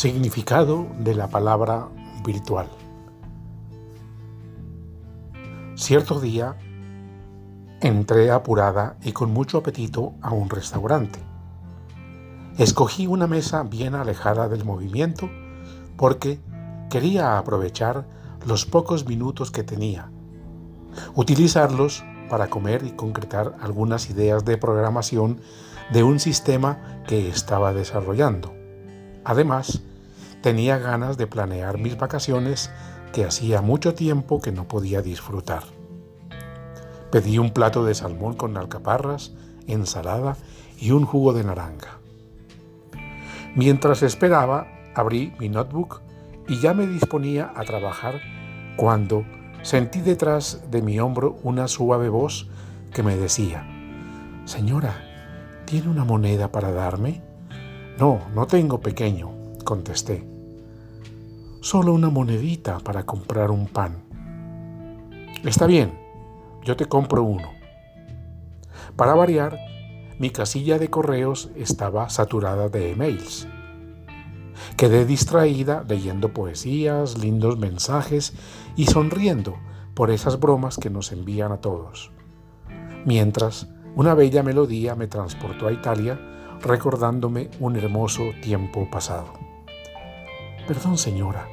Significado de la palabra virtual. Cierto día entré apurada y con mucho apetito a un restaurante. Escogí una mesa bien alejada del movimiento porque quería aprovechar los pocos minutos que tenía, utilizarlos para comer y concretar algunas ideas de programación de un sistema que estaba desarrollando. Además, tenía ganas de planear mis vacaciones que hacía mucho tiempo que no podía disfrutar. Pedí un plato de salmón con alcaparras, ensalada y un jugo de naranja. Mientras esperaba, abrí mi notebook y ya me disponía a trabajar cuando sentí detrás de mi hombro una suave voz que me decía, Señora, ¿tiene una moneda para darme? No, no tengo pequeño, contesté. Solo una monedita para comprar un pan. Está bien, yo te compro uno. Para variar, mi casilla de correos estaba saturada de emails. Quedé distraída leyendo poesías, lindos mensajes y sonriendo por esas bromas que nos envían a todos. Mientras, una bella melodía me transportó a Italia recordándome un hermoso tiempo pasado. Perdón, señora,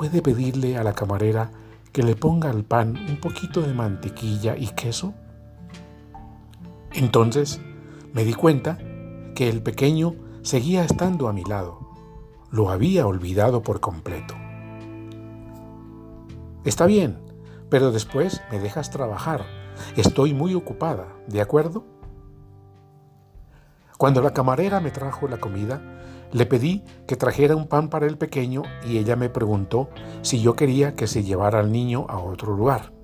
¿puede pedirle a la camarera que le ponga al pan un poquito de mantequilla y queso? Entonces me di cuenta que el pequeño seguía estando a mi lado. Lo había olvidado por completo. Está bien, pero después me dejas trabajar. Estoy muy ocupada, ¿de acuerdo? Cuando la camarera me trajo la comida, le pedí que trajera un pan para el pequeño y ella me preguntó si yo quería que se llevara al niño a otro lugar.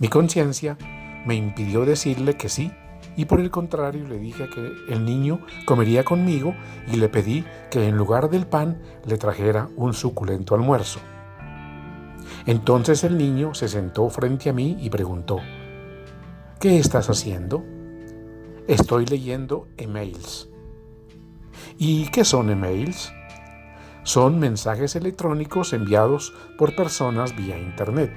Mi conciencia me impidió decirle que sí y por el contrario le dije que el niño comería conmigo y le pedí que en lugar del pan le trajera un suculento almuerzo. Entonces el niño se sentó frente a mí y preguntó, ¿qué estás haciendo? Estoy leyendo emails. ¿Y qué son emails? Son mensajes electrónicos enviados por personas vía Internet.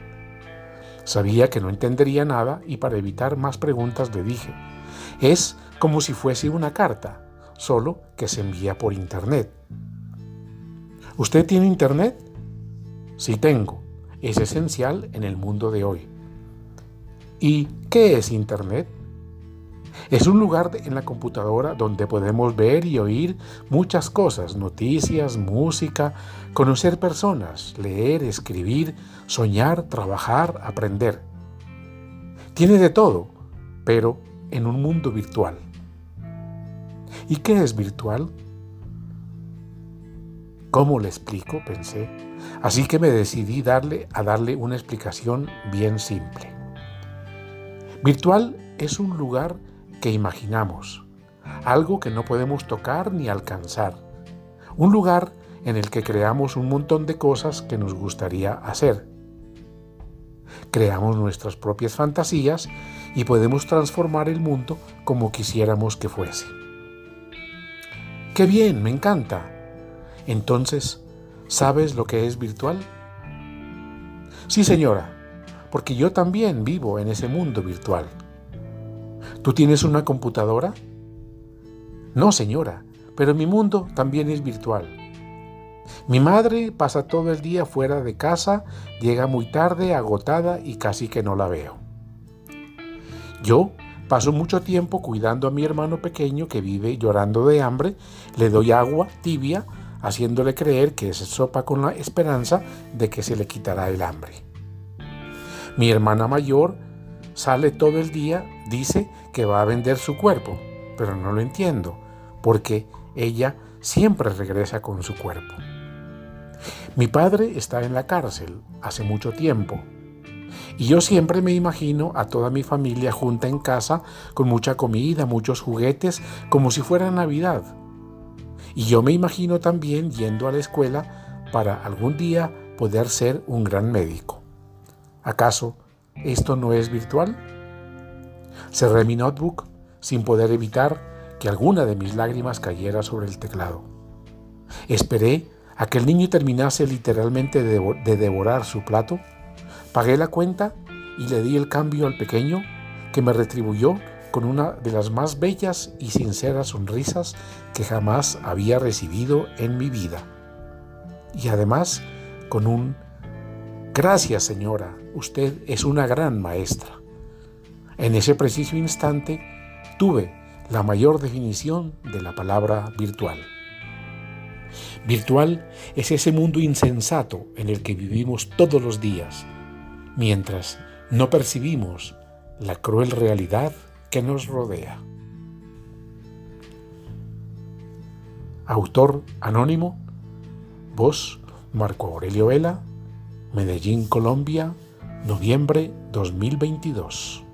Sabía que no entendería nada y para evitar más preguntas le dije, es como si fuese una carta, solo que se envía por Internet. ¿Usted tiene Internet? Sí tengo. Es esencial en el mundo de hoy. ¿Y qué es Internet? Es un lugar en la computadora donde podemos ver y oír muchas cosas, noticias, música, conocer personas, leer, escribir, soñar, trabajar, aprender. Tiene de todo, pero en un mundo virtual. ¿Y qué es virtual? ¿Cómo le explico? pensé. Así que me decidí darle a darle una explicación bien simple. Virtual es un lugar que imaginamos, algo que no podemos tocar ni alcanzar, un lugar en el que creamos un montón de cosas que nos gustaría hacer. Creamos nuestras propias fantasías y podemos transformar el mundo como quisiéramos que fuese. ¡Qué bien! Me encanta. Entonces, ¿sabes lo que es virtual? Sí, señora, porque yo también vivo en ese mundo virtual. ¿Tú tienes una computadora? No, señora, pero mi mundo también es virtual. Mi madre pasa todo el día fuera de casa, llega muy tarde, agotada y casi que no la veo. Yo paso mucho tiempo cuidando a mi hermano pequeño que vive llorando de hambre, le doy agua tibia, haciéndole creer que es sopa con la esperanza de que se le quitará el hambre. Mi hermana mayor sale todo el día, dice que va a vender su cuerpo, pero no lo entiendo, porque ella siempre regresa con su cuerpo. Mi padre está en la cárcel hace mucho tiempo, y yo siempre me imagino a toda mi familia junta en casa, con mucha comida, muchos juguetes, como si fuera Navidad. Y yo me imagino también yendo a la escuela para algún día poder ser un gran médico. ¿Acaso esto no es virtual? Cerré mi notebook sin poder evitar que alguna de mis lágrimas cayera sobre el teclado. Esperé a que el niño terminase literalmente de devorar su plato, pagué la cuenta y le di el cambio al pequeño, que me retribuyó con una de las más bellas y sinceras sonrisas que jamás había recibido en mi vida. Y además con un Gracias señora, usted es una gran maestra. En ese preciso instante tuve la mayor definición de la palabra virtual. Virtual es ese mundo insensato en el que vivimos todos los días, mientras no percibimos la cruel realidad que nos rodea. Autor anónimo, voz Marco Aurelio Vela, Medellín, Colombia, noviembre 2022.